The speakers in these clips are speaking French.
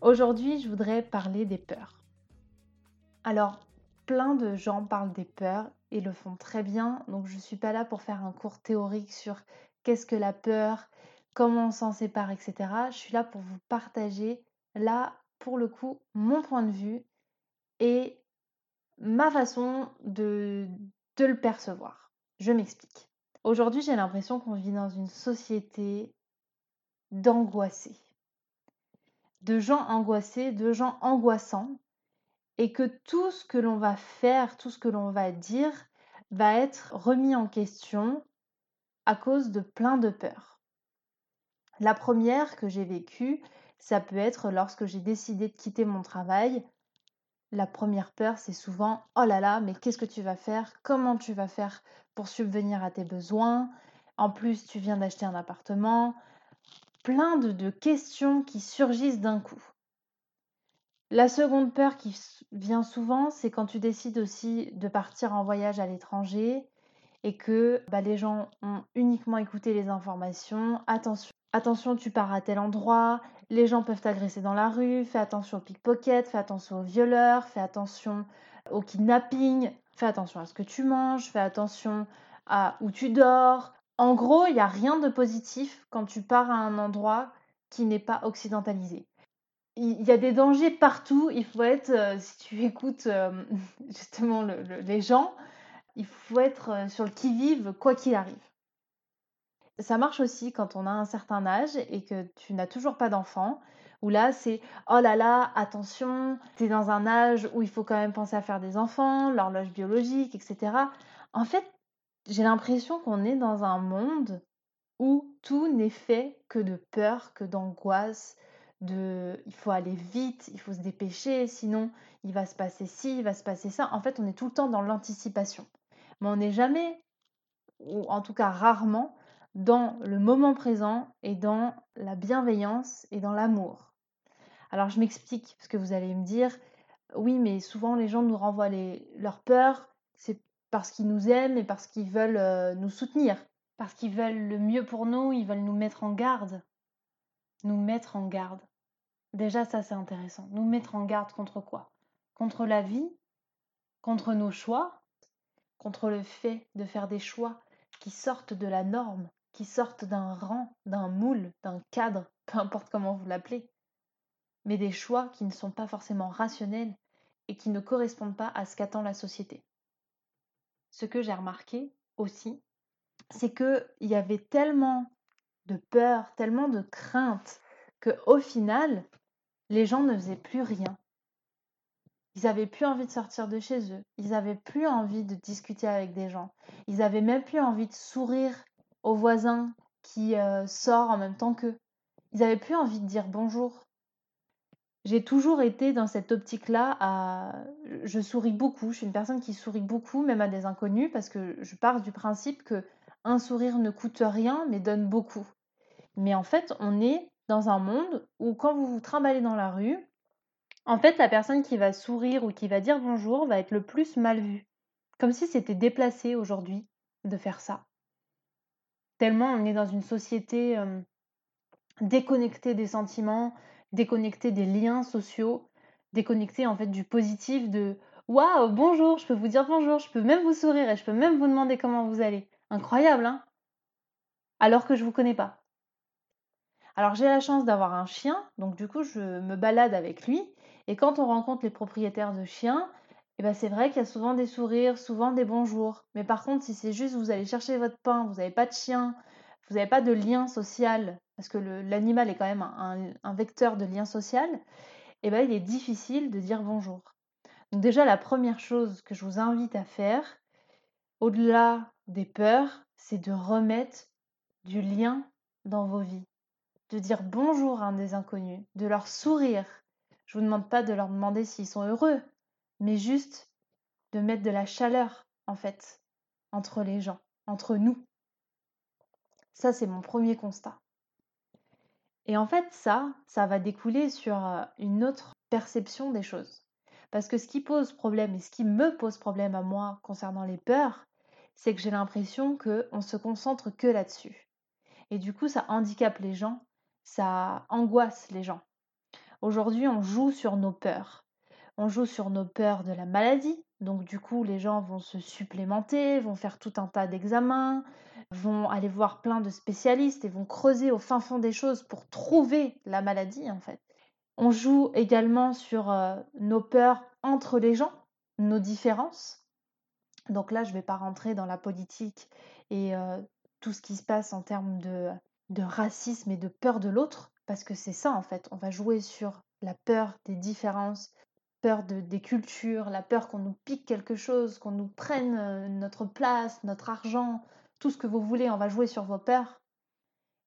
Aujourd'hui, je voudrais parler des peurs. Alors, plein de gens parlent des peurs et le font très bien, donc je ne suis pas là pour faire un cours théorique sur qu'est-ce que la peur, comment on s'en sépare, etc. Je suis là pour vous partager, là, pour le coup, mon point de vue et ma façon de, de le percevoir. Je m'explique. Aujourd'hui, j'ai l'impression qu'on vit dans une société d'angoissés de gens angoissés, de gens angoissants, et que tout ce que l'on va faire, tout ce que l'on va dire, va être remis en question à cause de plein de peurs. La première que j'ai vécue, ça peut être lorsque j'ai décidé de quitter mon travail. La première peur, c'est souvent Oh là là, mais qu'est-ce que tu vas faire? Comment tu vas faire pour subvenir à tes besoins? En plus, tu viens d'acheter un appartement plein de, questions qui surgissent d'un coup. La seconde peur qui vient souvent, c'est quand tu décides aussi de partir en voyage à l'étranger et que bah, les gens ont uniquement écouté les informations. Attention, attention, tu pars à tel endroit, les gens peuvent t'agresser dans la rue, fais attention aux pickpockets, fais attention aux violeurs, fais attention au kidnapping, fais attention à ce que tu manges, fais attention à où tu dors, en gros, il n'y a rien de positif quand tu pars à un endroit qui n'est pas occidentalisé. Il y a des dangers partout. Il faut être, euh, si tu écoutes euh, justement les gens, il faut être euh, sur le qui-vive quoi qu'il arrive. Ça marche aussi quand on a un certain âge et que tu n'as toujours pas d'enfant, où là c'est oh là là, attention, tu es dans un âge où il faut quand même penser à faire des enfants, l'horloge biologique, etc. En fait, j'ai l'impression qu'on est dans un monde où tout n'est fait que de peur, que d'angoisse, de il faut aller vite, il faut se dépêcher, sinon il va se passer ci, il va se passer ça. En fait, on est tout le temps dans l'anticipation. Mais on n'est jamais, ou en tout cas rarement, dans le moment présent et dans la bienveillance et dans l'amour. Alors je m'explique, parce que vous allez me dire, oui, mais souvent les gens nous renvoient les, leurs peurs, c'est parce qu'ils nous aiment et parce qu'ils veulent euh, nous soutenir, parce qu'ils veulent le mieux pour nous, ils veulent nous mettre en garde. Nous mettre en garde. Déjà, ça c'est intéressant. Nous mettre en garde contre quoi? Contre la vie? Contre nos choix? Contre le fait de faire des choix qui sortent de la norme, qui sortent d'un rang, d'un moule, d'un cadre, peu importe comment vous l'appelez. Mais des choix qui ne sont pas forcément rationnels et qui ne correspondent pas à ce qu'attend la société ce que j'ai remarqué aussi, c'est qu'il y avait tellement de peur, tellement de crainte, qu'au final, les gens ne faisaient plus rien. Ils n'avaient plus envie de sortir de chez eux. Ils n'avaient plus envie de discuter avec des gens. Ils n'avaient même plus envie de sourire aux voisins qui euh, sortent en même temps qu'eux. Ils n'avaient plus envie de dire bonjour. J'ai toujours été dans cette optique-là à je souris beaucoup, je suis une personne qui sourit beaucoup même à des inconnus parce que je pars du principe que un sourire ne coûte rien mais donne beaucoup. Mais en fait, on est dans un monde où quand vous vous trimballez dans la rue, en fait, la personne qui va sourire ou qui va dire bonjour va être le plus mal vue. Comme si c'était déplacé aujourd'hui de faire ça. Tellement on est dans une société euh, déconnectée des sentiments, déconnecter des liens sociaux, déconnecter en fait du positif de waouh, bonjour, je peux vous dire bonjour, je peux même vous sourire et je peux même vous demander comment vous allez. Incroyable, hein? Alors que je vous connais pas. Alors j'ai la chance d'avoir un chien, donc du coup je me balade avec lui et quand on rencontre les propriétaires de chiens, eh ben c'est vrai qu'il y a souvent des sourires, souvent des bonjours. Mais par contre, si c'est juste vous allez chercher votre pain, vous n'avez pas de chien, vous n'avez pas de lien social parce que l'animal est quand même un, vecteur de lien social, et eh ben, il est difficile de dire bonjour. Donc déjà, la première chose que je vous invite à faire, au-delà des peurs, c'est de remettre du lien dans vos vies, de dire bonjour à un des inconnus, de leur sourire, Je vous demande pas de leur demander s'ils sont heureux, mais juste de mettre de la chaleur, en fait, entre les gens, entre nous. Ça, c'est mon premier constat. Et en fait, ça, ça va découler sur une autre perception des choses. Parce que ce qui pose problème et ce qui me pose problème à moi concernant les peurs, c'est que j'ai l'impression qu'on se concentre que là-dessus. Et du coup, ça handicape les gens, ça angoisse les gens. Aujourd'hui, on joue sur nos peurs. On joue sur nos peurs de la maladie. Donc du coup, les gens vont se supplémenter, vont faire tout un tas d'examens, vont aller voir plein de spécialistes et vont creuser au fin fond des choses pour trouver la maladie en fait. On joue également sur euh, nos peurs entre les gens, nos différences. Donc là, je ne vais pas rentrer dans la politique et euh, tout ce qui se passe en termes de, de racisme et de peur de l'autre, parce que c'est ça en fait. On va jouer sur la peur des différences, peur de, des cultures, la peur qu'on nous pique quelque chose, qu'on nous prenne euh, notre place, notre argent, tout ce que vous voulez, on va jouer sur vos peurs.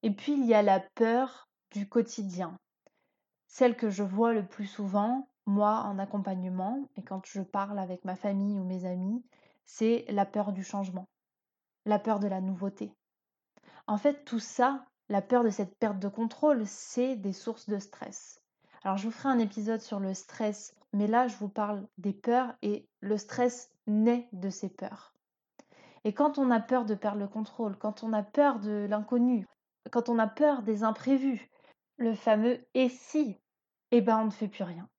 Et puis il y a la peur du quotidien. Celle que je vois le plus souvent, moi en accompagnement, et quand je parle avec ma famille ou mes amis, c'est la peur du changement, la peur de la nouveauté. En fait, tout ça, la peur de cette perte de contrôle, c'est des sources de stress. Alors je vous ferai un épisode sur le stress, mais là je vous parle des peurs et le stress naît de ces peurs. Et quand on a peur de perdre le contrôle, quand on a peur de l'inconnu, quand on a peur des imprévus, le fameux et si, eh ben on ne fait plus rien.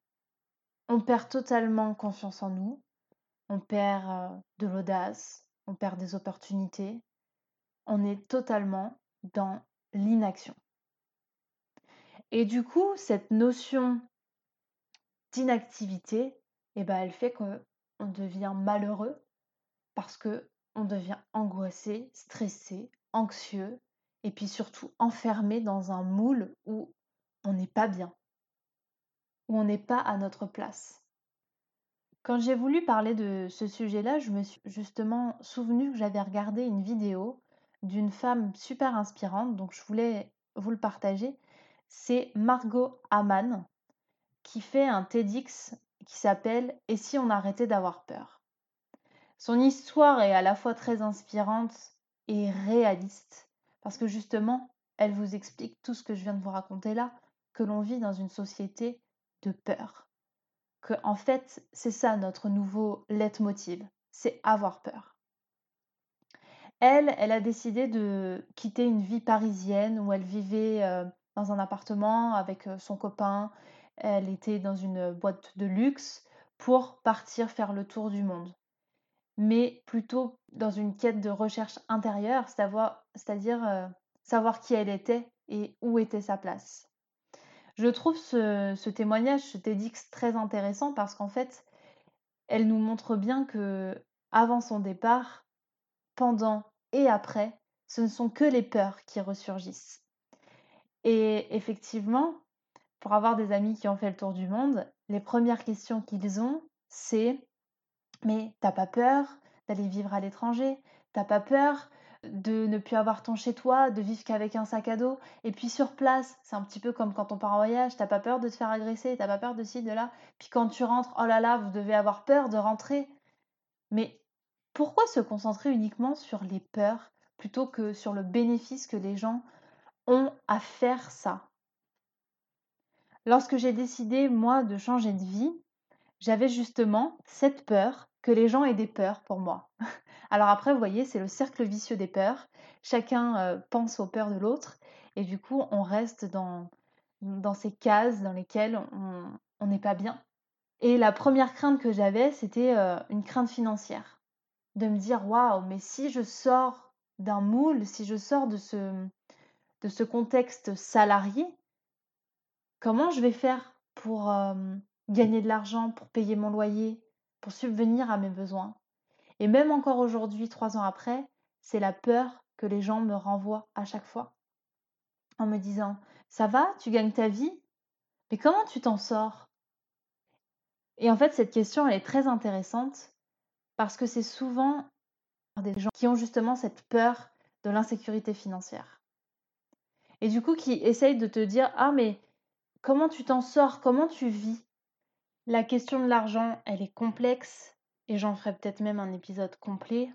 On perd totalement confiance en nous, on perd euh, de l'audace, on perd des opportunités, on est totalement dans l'inaction. Et du coup, cette notion d'inactivité, eh ben, elle fait qu'on devient malheureux parce que on devient angoissé, stressé, anxieux, et puis surtout enfermé dans un moule où on n'est pas bien, où on n'est pas à notre place. Quand j'ai voulu parler de ce sujet-là, je me suis justement souvenu que j'avais regardé une vidéo d'une femme super inspirante, donc je voulais vous le partager. C'est Margot Aman qui fait un TEDx qui s'appelle Et si on arrêtait d'avoir peur? Son histoire est à la fois très inspirante et réaliste, parce que justement, elle vous explique tout ce que je viens de vous raconter là, que l'on vit dans une société de peur. Que en fait, c'est ça notre nouveau leitmotiv, c'est avoir peur. Elle, elle a décidé de quitter une vie parisienne où elle vivait euh, dans un appartement avec euh, son copain, elle était dans une boîte de luxe pour partir faire le tour du monde mais plutôt dans une quête de recherche intérieure, c'est-à-dire euh, savoir qui elle était et où était sa place. Je trouve ce, témoignage, ce TEDx très intéressant parce qu'en fait, elle nous montre bien que avant son départ, pendant et après, ce ne sont que les peurs qui ressurgissent. Et effectivement, pour avoir des amis qui ont fait le tour du monde, les premières questions qu'ils ont, c'est mais t'as pas peur d'aller vivre à l'étranger? T'as pas peur de ne plus avoir ton chez toi, de vivre qu'avec un sac à dos? Et puis sur place, c'est un petit peu comme quand on part en voyage, t'as pas peur de te faire agresser, t'as pas peur de ci, de là? Puis quand tu rentres, oh là là, vous devez avoir peur de rentrer. Mais pourquoi se concentrer uniquement sur les peurs plutôt que sur le bénéfice que les gens ont à faire ça? Lorsque j'ai décidé, moi, de changer de vie, j'avais justement cette peur que les gens aient des peurs pour moi. Alors après, vous voyez, c'est le cercle vicieux des peurs. Chacun euh, pense aux peurs de l'autre et du coup, on reste dans, dans ces cases dans lesquelles on n'est pas bien. Et la première crainte que j'avais, c'était euh, une crainte financière. De me dire, waouh, mais si je sors d'un moule, si je sors de ce, de ce contexte salarié, comment je vais faire pour gagner de l'argent, pour payer mon loyer, pour subvenir à mes besoins? Et même encore aujourd'hui, trois ans après, c'est la peur que les gens me renvoient à chaque fois. En me disant Ça va, tu gagnes ta vie Mais comment tu t'en sors Et en fait, cette question, elle est très intéressante parce que c'est souvent des gens qui ont justement cette peur de l'insécurité financière. Et du coup, qui essayent de te dire Ah, mais comment tu t'en sors? Comment tu vis? La question de l'argent, elle est complexe et j'en ferai peut-être même un épisode complet.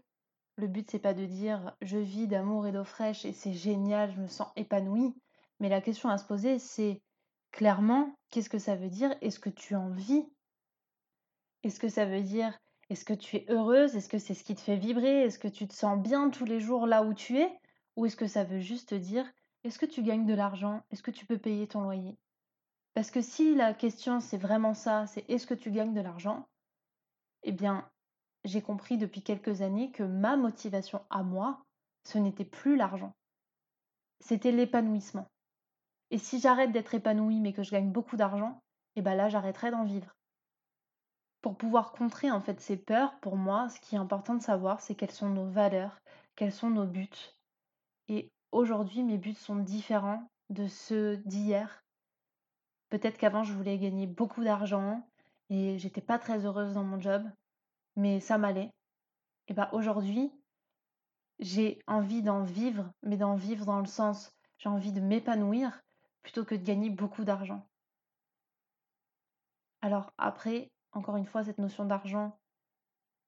Le but c'est pas de dire je vis d'amour et d'eau fraîche et c'est génial, je me sens épanouie, mais la question à se poser c'est clairement qu'est-ce que ça veut dire? Est-ce que tu en vis? Est-ce que ça veut dire est-ce que tu es heureuse? Est-ce que c'est ce qui te fait vibrer? Est-ce que tu te sens bien tous les jours là où tu es? Ou est-ce que ça veut juste dire est-ce que tu gagnes de l'argent? Est-ce que tu peux payer ton loyer? Parce que si la question c'est vraiment ça, c'est est-ce que tu gagnes de l'argent? Eh bien, j'ai compris depuis quelques années que ma motivation à moi, ce n'était plus l'argent. C'était l'épanouissement. Et si j'arrête d'être épanouie mais que je gagne beaucoup d'argent, eh bien là j'arrêterai d'en vivre. Pour pouvoir contrer en fait ces peurs, pour moi, ce qui est important de savoir, c'est quelles sont nos valeurs, quels sont nos buts. Et aujourd'hui, mes buts sont différents de ceux d'hier. Peut-être qu'avant, je voulais gagner beaucoup d'argent et j'étais pas très heureuse dans mon job, mais ça m'allait. Et bah aujourd'hui, j'ai envie d'en vivre, mais d'en vivre dans le sens, j'ai envie de m'épanouir plutôt que de gagner beaucoup d'argent. Alors après, encore une fois, cette notion d'argent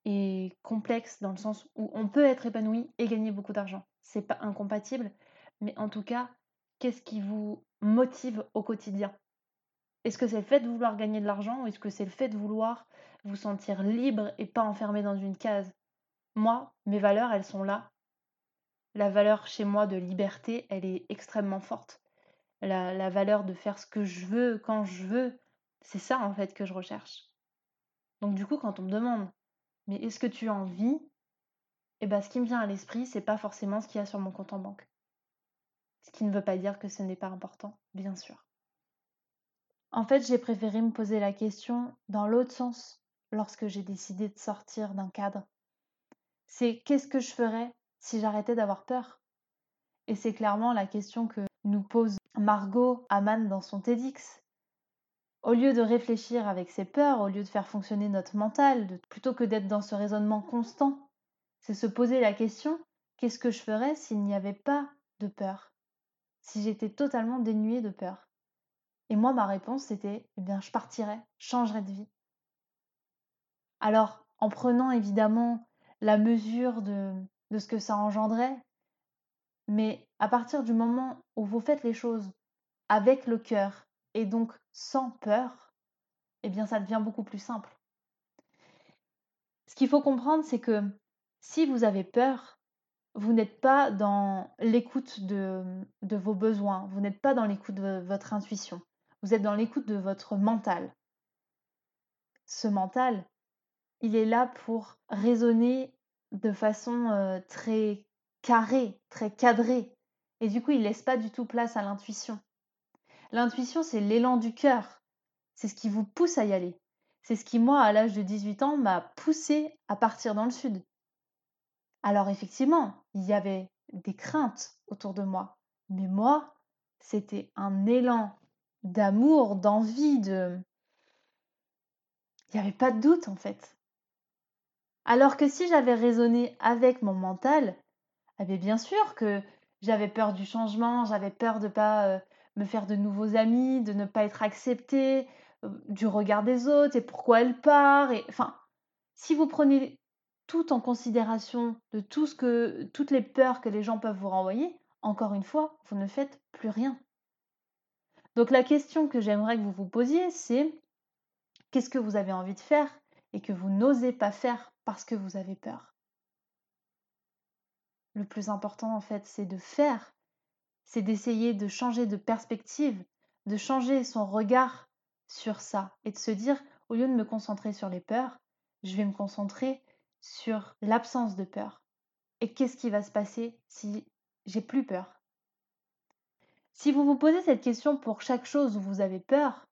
est complexe dans le sens où on peut être épanoui et gagner beaucoup d'argent. C'est pas incompatible, mais en tout cas, qu'est-ce qui vous motive au quotidien? Est-ce que c'est le fait de vouloir gagner de l'argent ou est-ce que c'est le fait de vouloir vous sentir libre et pas enfermé dans une case? Moi, mes valeurs, elles sont là. La valeur chez moi de liberté, elle est extrêmement forte. La, valeur de faire ce que je veux quand je veux, c'est ça en fait que je recherche. Donc du coup, quand on me demande, mais est-ce que tu as envie? Eh bien, ce qui me vient à l'esprit, c'est pas forcément ce qu'il y a sur mon compte en banque. Ce qui ne veut pas dire que ce n'est pas important, bien sûr. En fait, j'ai préféré me poser la question dans l'autre sens lorsque j'ai décidé de sortir d'un cadre. C'est qu'est-ce que je ferais si j'arrêtais d'avoir peur? Et c'est clairement la question que nous pose Margot Aman dans son TEDx. Au lieu de réfléchir avec ses peurs, au lieu de faire fonctionner notre mental, plutôt que d'être dans ce raisonnement constant, c'est se poser la question qu'est-ce que je ferais s'il n'y avait pas de peur? Si j'étais totalement dénuée de peur? Et moi, ma réponse, c'était eh bien, je partirais, je changerais de vie. Alors, en prenant évidemment la mesure de, de ce que ça engendrait, mais à partir du moment où vous faites les choses avec le cœur, et donc sans peur, eh bien ça devient beaucoup plus simple. Ce qu'il faut comprendre, c'est que si vous avez peur, vous n'êtes pas dans l'écoute de, de, vos besoins, vous n'êtes pas dans l'écoute de votre intuition, vous êtes dans l'écoute de votre mental. Ce mental, il est là pour raisonner de façon euh, très carrée, très cadrée, et du coup, il ne laisse pas du tout place à l'intuition. L'intuition, c'est l'élan du cœur. C'est ce qui vous pousse à y aller. C'est ce qui, moi, à l'âge de 18 ans, m'a poussé à partir dans le sud. Alors effectivement, il y avait des craintes autour de moi. Mais moi, c'était un élan d'amour, d'envie, de... Il n'y avait pas de doute en fait. Alors que si j'avais raisonné avec mon mental, eh bien, bien sûr que j'avais peur du changement, j'avais peur de ne pas euh, me faire de nouveaux amis, de ne pas être acceptée, euh, du regard des autres et pourquoi elle part. Enfin, si vous prenez tout en considération de toutes les peurs que les gens peuvent vous renvoyer, encore une fois, vous ne faites plus rien. Donc la question que j'aimerais que vous vous posiez, c'est qu'est-ce que vous avez envie de faire et que vous n'osez pas faire parce que vous avez peur? Le plus important en fait, c'est de faire c'est d'essayer de changer de perspective, de changer son regard sur ça et de se dire, au lieu de me concentrer sur les peurs, je vais me concentrer sur l'absence de peur. Et qu'est-ce qui va se passer si j'ai plus peur? Si vous vous posez cette question pour chaque chose où vous avez peur,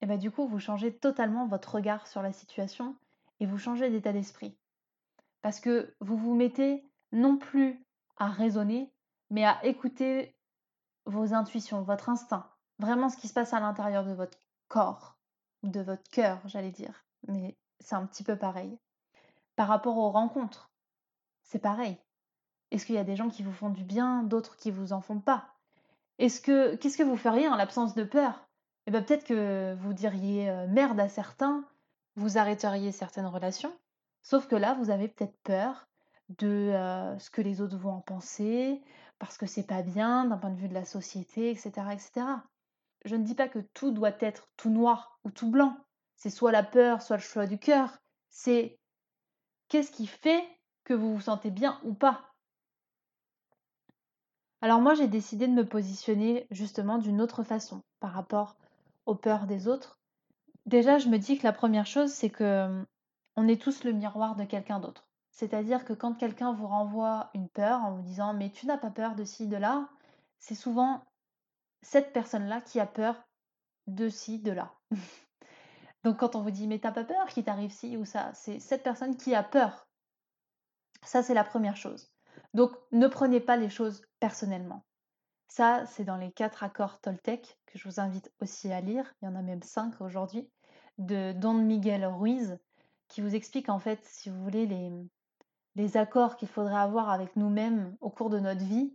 eh bien du coup vous changez totalement votre regard sur la situation et vous changez d'état d'esprit. Parce que vous vous mettez non plus à raisonner, mais à écouter vos intuitions, votre instinct, vraiment ce qui se passe à l'intérieur de votre corps, de votre cœur, j'allais dire. Mais c'est un petit peu pareil. Par rapport aux rencontres, c'est pareil. Est-ce qu'il y a des gens qui vous font du bien, d'autres qui vous en font pas? Est-ce que qu'est-ce que vous feriez en l'absence de peur? Et ben peut-être que vous diriez euh, merde à certains, vous arrêteriez certaines relations, sauf que là, vous avez peut-être peur de euh, ce que les autres vont en penser, parce que c'est pas bien d'un point de vue de la société, etc., etc. Je ne dis pas que tout doit être tout noir ou tout blanc. C'est soit la peur, soit le choix du cœur. C'est qu'est-ce qui fait que vous vous sentez bien ou pas? Alors moi, j'ai décidé de me positionner justement d'une autre façon par rapport aux peurs des autres. Déjà, je me dis que la première chose, c'est que hum, on est tous le miroir de quelqu'un d'autre. C'est-à-dire que quand quelqu'un vous renvoie une peur en vous disant mais tu n'as pas peur de ci, de là, c'est souvent cette personne-là qui a peur de ci, de là. Donc quand on vous dit mais t'as pas peur qu'il t'arrive ci ou ça, c'est cette personne qui a peur. Ça, c'est la première chose. Donc ne prenez pas les choses personnellement. Ça, c'est dans les quatre accords Toltec que je vous invite aussi à lire. Il y en a même cinq aujourd'hui de Don Miguel Ruiz qui vous explique en fait, si vous voulez, les, les accords qu'il faudrait avoir avec nous-mêmes au cours de notre vie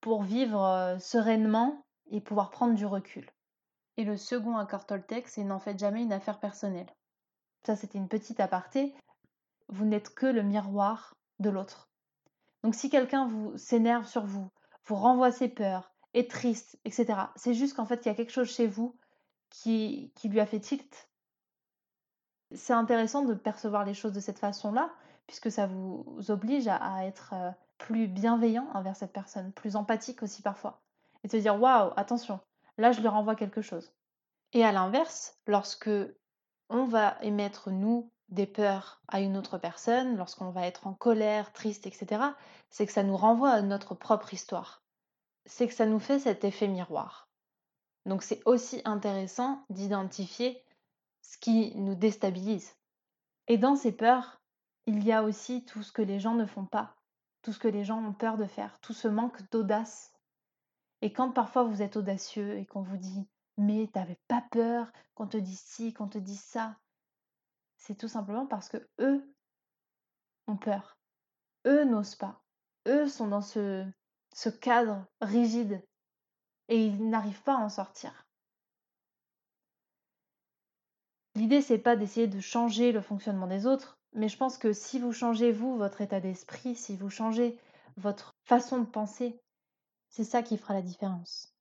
pour vivre euh, sereinement et pouvoir prendre du recul. Et le second accord Toltec, c'est n'en faites jamais une affaire personnelle. Ça, c'était une petite aparté. Vous n'êtes que le miroir de l'autre. Donc si quelqu'un vous s'énerve sur vous, vous renvoie ses peurs, est triste, etc., c'est juste qu'en fait, il y a quelque chose chez vous qui, lui a fait tilt. C'est intéressant de percevoir les choses de cette façon-là, puisque ça vous oblige à, être euh, plus bienveillant envers cette personne, plus empathique aussi parfois. Et de se dire, waouh, attention, là je lui renvoie quelque chose. Et à l'inverse, lorsque on va émettre, nous, des peurs à une autre personne, lorsqu'on va être en colère, triste, etc., c'est que ça nous renvoie à notre propre histoire. C'est que ça nous fait cet effet miroir. Donc c'est aussi intéressant d'identifier ce qui nous déstabilise. Et dans ces peurs, il y a aussi tout ce que les gens ne font pas, tout ce que les gens ont peur de faire, tout ce manque d'audace. Et quand parfois vous êtes audacieux et qu'on vous dit mais t'avais pas peur qu'on te dise ci, qu'on te dise ça, c'est tout simplement parce que eux ont peur. Eux n'osent pas. Eux sont dans ce, cadre rigide et ils n'arrivent pas à en sortir. L'idée, c'est pas d'essayer de changer le fonctionnement des autres, mais je pense que si vous changez, vous, votre état d'esprit, si vous changez votre façon de penser, c'est ça qui fera la différence.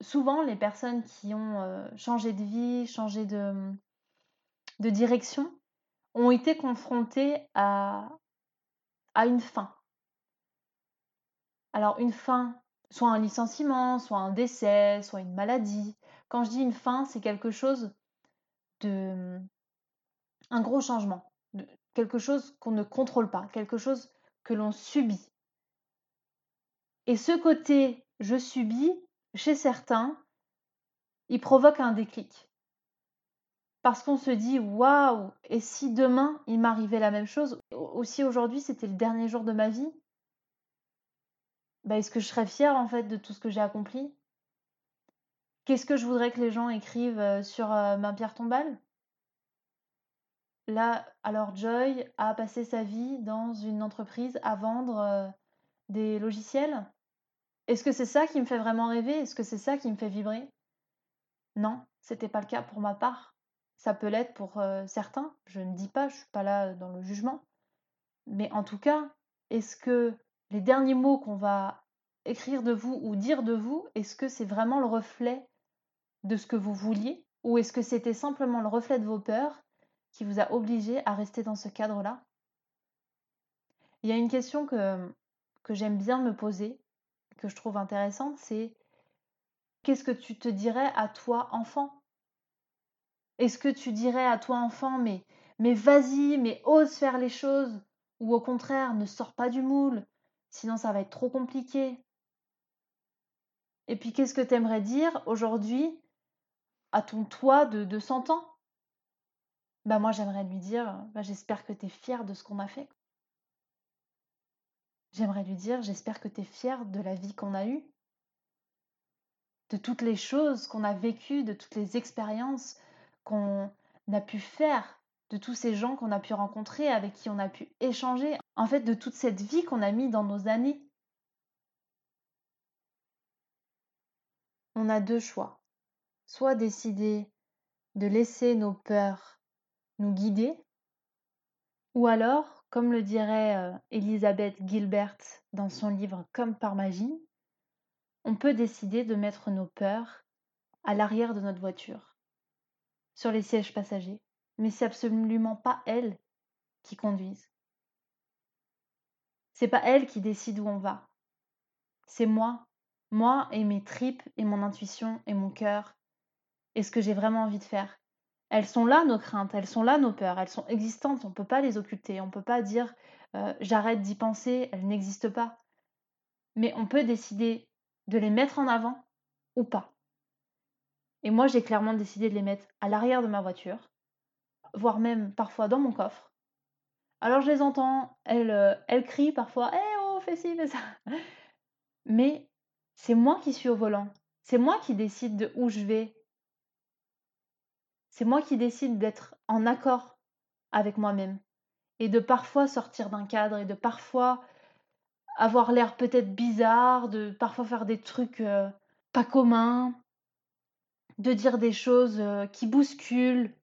Souvent, les personnes qui ont euh, changé de vie, changé de, de direction, ont été confrontées à, à une fin. Alors une fin, soit un licenciement, soit un décès, soit une maladie. Quand je dis une fin, c'est quelque chose de un gros changement, quelque chose qu'on ne contrôle pas, quelque chose que l'on subit. Et ce côté je subis, chez certains, il provoque un déclic. Parce qu'on se dit waouh, et si demain il m'arrivait la même chose, aussi aujourd'hui c'était le dernier jour de ma vie, bah, est-ce que je serais fière en fait de tout ce que j'ai accompli? Qu'est-ce que je voudrais que les gens écrivent euh, sur euh, ma pierre tombale? Là, alors Joy a passé sa vie dans une entreprise à vendre euh, des logiciels? Est-ce que c'est ça qui me fait vraiment rêver? Est-ce que c'est ça qui me fait vibrer? Non, c'était pas le cas pour ma part. Ça peut l'être pour certains. Je ne dis pas, je suis pas là dans le jugement. Mais en tout cas, est-ce que les derniers mots qu'on va écrire de vous ou dire de vous, est-ce que c'est vraiment le reflet de ce que vous vouliez Ou est-ce que c'était simplement le reflet de vos peurs qui vous a obligé à rester dans ce cadre-là? Il y a une question que, que j'aime bien me poser, que je trouve intéressante, c'est qu'est-ce que tu te dirais à toi enfant? Est-ce que tu dirais à toi enfant, mais, mais vas-y, mais ose faire les choses Ou au contraire, ne sors pas du moule, sinon ça va être trop compliqué Et puis qu'est-ce que tu aimerais dire aujourd'hui à ton toi de, de 100 ans? Bah moi j'aimerais lui dire, bah, j'espère que tu es fier de ce qu'on a fait. J'aimerais lui dire, j'espère que tu es fier de la vie qu'on a eue, de toutes les choses qu'on a vécues, de toutes les expériences qu'on a pu faire, de tous ces gens qu'on a pu rencontrer, avec qui on a pu échanger, en fait de toute cette vie qu'on a mis dans nos années. On a deux choix. soit décider de laisser nos peurs nous guider, ou alors, comme le dirait euh, Elisabeth Gilbert dans son livre Comme par magie, on peut décider de mettre nos peurs à l'arrière de notre voiture, sur les sièges passagers, mais c'est absolument pas elles qui conduisent. C'est pas elles qui décident où on va. C'est moi, moi et mes tripes et mon intuition et mon cœur et ce que j'ai vraiment envie de faire. Elles sont là, nos craintes, elles sont là, nos peurs, elles sont existantes, on ne peut pas les occulter, on ne peut pas dire euh, j'arrête d'y penser, elles n'existent pas. Mais on peut décider de les mettre en avant ou pas. Et moi, j'ai clairement décidé de les mettre à l'arrière de ma voiture, voire même parfois dans mon coffre. Alors je les entends, elles, euh, elles crient parfois Eh oh, fais ci, fais ça Mais c'est moi qui suis au volant. C'est moi qui décide de où je vais, c'est moi qui décide d'être en accord avec moi-même et de parfois sortir d'un cadre et de parfois avoir l'air peut-être bizarre, de parfois faire des trucs euh, pas communs, de dire des choses euh, qui bousculent,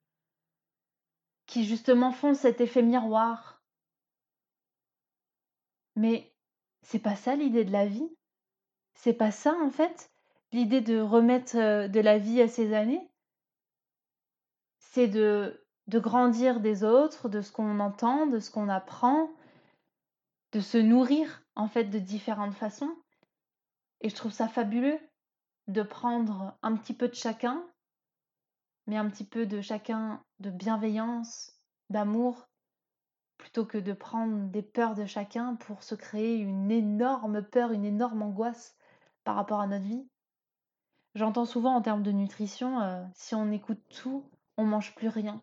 qui justement font cet effet miroir. Mais c'est pas ça l'idée de la vie? C'est pas ça en fait l'idée de remettre euh, de la vie à ses années? C'est de, de grandir des autres, de ce qu'on entend, de ce qu'on apprend, de se nourrir en fait de différentes façons? Et je trouve ça fabuleux de prendre un petit peu de chacun, mais un petit peu de chacun de bienveillance, d'amour, plutôt que de prendre des peurs de chacun pour se créer une énorme peur, une énorme angoisse par rapport à notre vie. J'entends souvent en termes de nutrition, euh, si on écoute tout, on mange plus rien.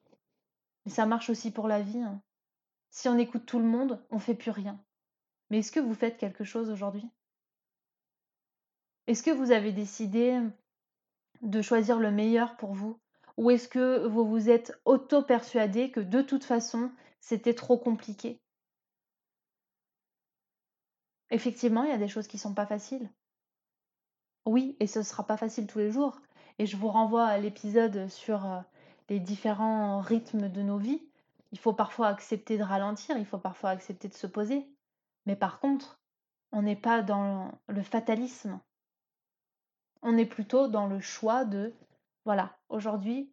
Mais ça marche aussi pour la vie. Hein. Si on écoute tout le monde, on fait plus rien. Mais est-ce que vous faites quelque chose aujourd'hui? Est-ce que vous avez décidé de choisir le meilleur pour vous? Ou est-ce que vous vous êtes auto-persuadé que de toute façon, c'était trop compliqué? Effectivement, il y a des choses qui ne sont pas faciles. Oui, et ce ne sera pas facile tous les jours. Et je vous renvoie à l'épisode sur euh, les différents rythmes de nos vies. Il faut parfois accepter de ralentir, il faut parfois accepter de se poser. Mais par contre, on n'est pas dans le fatalisme. On est plutôt dans le choix de, voilà, aujourd'hui,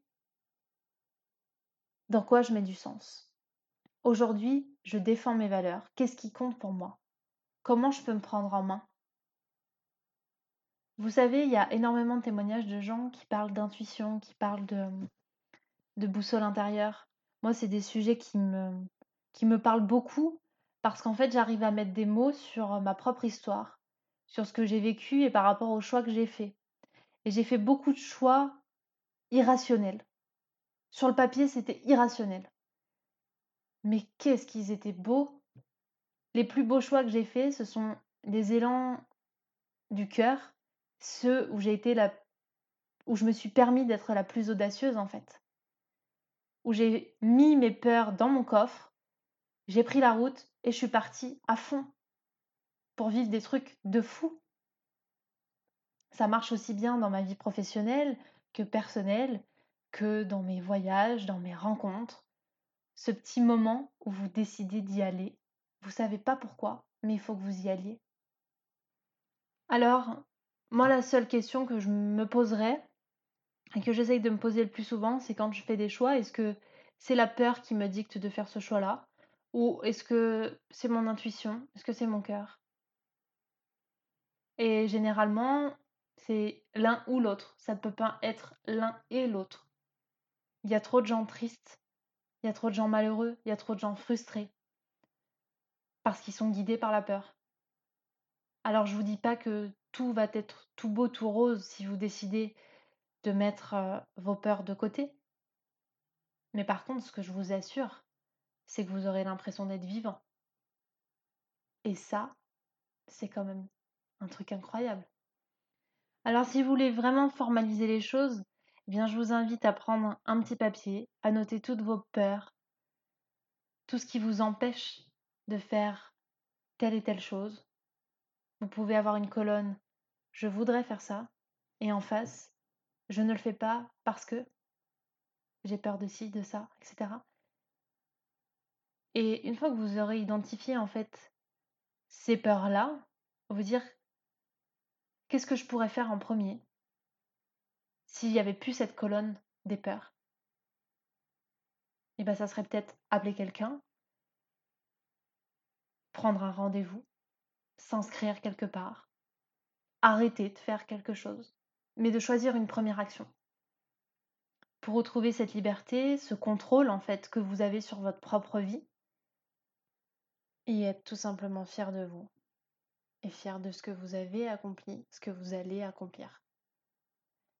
dans quoi je mets du sens. Aujourd'hui, je défends mes valeurs. Qu'est-ce qui compte pour moi? Comment je peux me prendre en main? Vous savez, il y a énormément de témoignages de gens qui parlent d'intuition, qui parlent de, boussole intérieure. Moi, c'est des sujets qui me, qui me parlent beaucoup parce qu'en fait, j'arrive à mettre des mots sur ma propre histoire, sur ce que j'ai vécu et par rapport aux choix que j'ai faits. Et j'ai fait beaucoup de choix irrationnels. Sur le papier, c'était irrationnel. Mais qu'est-ce qu'ils étaient beaux Les plus beaux choix que j'ai faits, ce sont les élans du cœur, ceux où j'ai été la où je me suis permis d'être la plus audacieuse en fait où j'ai mis mes peurs dans mon coffre, j'ai pris la route et je suis partie à fond pour vivre des trucs de fou. Ça marche aussi bien dans ma vie professionnelle que personnelle, que dans mes voyages, dans mes rencontres. Ce petit moment où vous décidez d'y aller, vous savez pas pourquoi, mais il faut que vous y alliez. Alors, moi, la seule question que je me poserais, et que j'essaye de me poser le plus souvent, c'est quand je fais des choix, est-ce que c'est la peur qui me dicte de faire ce choix-là Ou est-ce que c'est mon intuition Est-ce que c'est mon cœur? Et généralement, c'est l'un ou l'autre. Ça ne peut pas être l'un et l'autre. Il y a trop de gens tristes, il y a trop de gens malheureux, il y a trop de gens frustrés. Parce qu'ils sont guidés par la peur. Alors je vous dis pas que tout va être tout beau, tout rose si vous décidez de mettre vos peurs de côté. Mais par contre, ce que je vous assure, c'est que vous aurez l'impression d'être vivant. Et ça, c'est quand même un truc incroyable. Alors si vous voulez vraiment formaliser les choses, eh je vous invite à prendre un petit papier, à noter toutes vos peurs, tout ce qui vous empêche de faire telle et telle chose. Vous pouvez avoir une colonne je voudrais faire ça et en face je ne le fais pas parce que j'ai peur de ci, de ça, etc. Et une fois que vous aurez identifié en fait ces peurs-là, vous dire qu'est-ce que je pourrais faire en premier? S'il n'y avait plus cette colonne des peurs. Et bien ça serait peut-être appeler quelqu'un, prendre un rendez-vous, s'inscrire quelque part, arrêter de faire quelque chose, mais de choisir une première action. Pour retrouver cette liberté, ce contrôle en fait que vous avez sur votre propre vie, et être tout simplement fier de vous et fier de ce que vous avez accompli, ce que vous allez accomplir.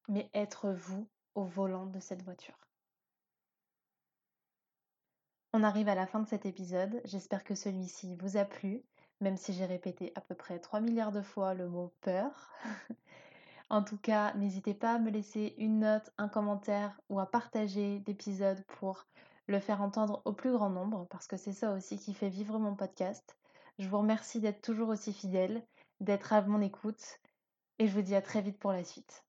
Mais être vous au volant de cette voiture. On arrive à la fin de cet épisode. J'espère que celui-ci vous a plu, même si j'ai répété à peu près 3 milliards de fois le mot peur. en tout cas, n'hésitez pas à me laisser une note, un commentaire ou à partager l'épisode pour le faire entendre au plus grand nombre, parce que c'est ça aussi qui fait vivre mon podcast. Je vous remercie d'être toujours aussi fidèle, d'être à mon écoute, et je vous dis à très vite pour la suite.